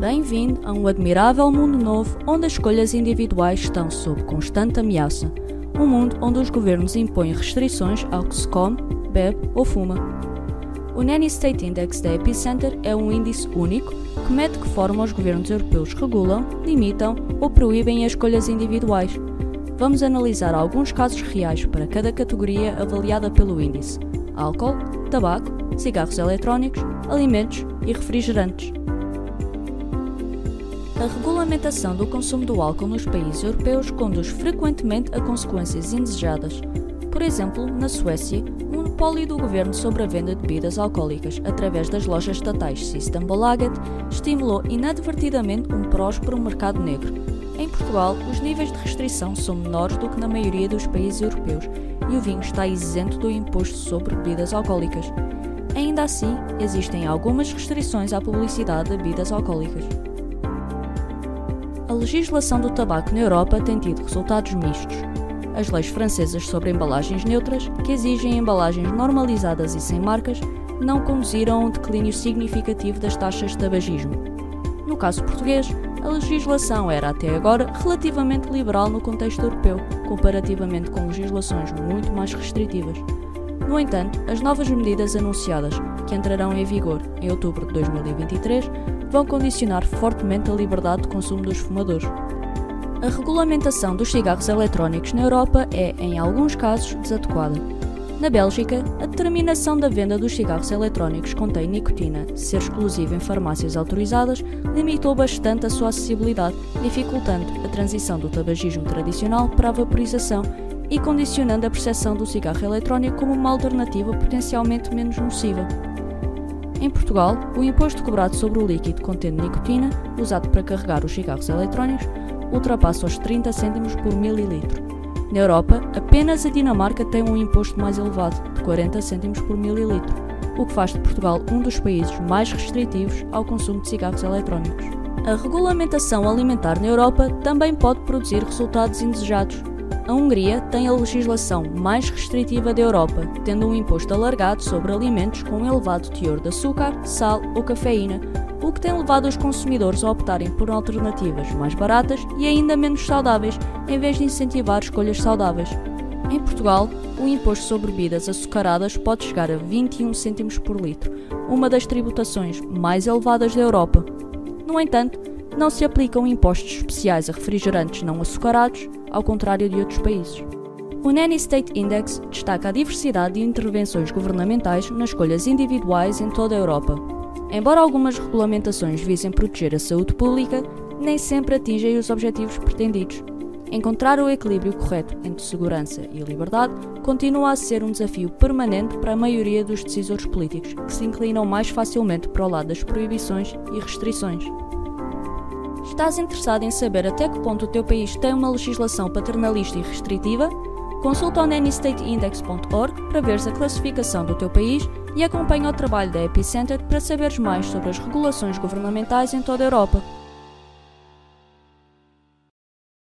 Bem-vindo a um admirável mundo novo onde as escolhas individuais estão sob constante ameaça. Um mundo onde os governos impõem restrições ao que se come, bebe ou fuma. O Nanny State Index da Epicenter é um índice único que mede de que forma os governos europeus regulam, limitam ou proíbem as escolhas individuais. Vamos analisar alguns casos reais para cada categoria avaliada pelo índice: álcool, tabaco, cigarros eletrónicos, alimentos e refrigerantes. A regulamentação do consumo do álcool nos países europeus conduz frequentemente a consequências indesejadas. Por exemplo, na Suécia, o monopólio do governo sobre a venda de bebidas alcoólicas através das lojas estatais Systembolaget estimulou inadvertidamente um próspero mercado negro. Em Portugal, os níveis de restrição são menores do que na maioria dos países europeus e o vinho está isento do imposto sobre bebidas alcoólicas. Ainda assim, existem algumas restrições à publicidade de bebidas alcoólicas. A legislação do tabaco na Europa tem tido resultados mistos. As leis francesas sobre embalagens neutras, que exigem embalagens normalizadas e sem marcas, não conduziram a um declínio significativo das taxas de tabagismo. No caso português, a legislação era até agora relativamente liberal no contexto europeu, comparativamente com legislações muito mais restritivas. No entanto, as novas medidas anunciadas, que entrarão em vigor em outubro de 2023, vão condicionar fortemente a liberdade de consumo dos fumadores. A regulamentação dos cigarros eletrónicos na Europa é, em alguns casos, desadequada. Na Bélgica, a determinação da venda dos cigarros eletrónicos contém nicotina ser exclusiva em farmácias autorizadas limitou bastante a sua acessibilidade, dificultando a transição do tabagismo tradicional para a vaporização e condicionando a percepção do cigarro eletrónico como uma alternativa potencialmente menos nociva. Em Portugal, o imposto cobrado sobre o líquido contendo nicotina, usado para carregar os cigarros eletrónicos, ultrapassa os 30 cêntimos por mililitro. Na Europa, apenas a Dinamarca tem um imposto mais elevado, de 40 cêntimos por mililitro, o que faz de Portugal um dos países mais restritivos ao consumo de cigarros eletrónicos. A regulamentação alimentar na Europa também pode produzir resultados indesejados, a Hungria tem a legislação mais restritiva da Europa, tendo um imposto alargado sobre alimentos com elevado teor de açúcar, sal ou cafeína, o que tem levado os consumidores a optarem por alternativas mais baratas e ainda menos saudáveis, em vez de incentivar escolhas saudáveis. Em Portugal, o imposto sobre bebidas açucaradas pode chegar a 21 cêntimos por litro, uma das tributações mais elevadas da Europa. No entanto, não se aplicam impostos especiais a refrigerantes não açucarados, ao contrário de outros países. O Nanny State Index destaca a diversidade de intervenções governamentais nas escolhas individuais em toda a Europa. Embora algumas regulamentações visem proteger a saúde pública, nem sempre atingem os objetivos pretendidos. Encontrar o equilíbrio correto entre segurança e liberdade continua a ser um desafio permanente para a maioria dos decisores políticos, que se inclinam mais facilmente para o lado das proibições e restrições. Estás interessado em saber até que ponto o teu país tem uma legislação paternalista e restritiva? Consulta o nannystateindex.org para veres a classificação do teu país e acompanha o trabalho da Epicenter para saberes mais sobre as regulações governamentais em toda a Europa.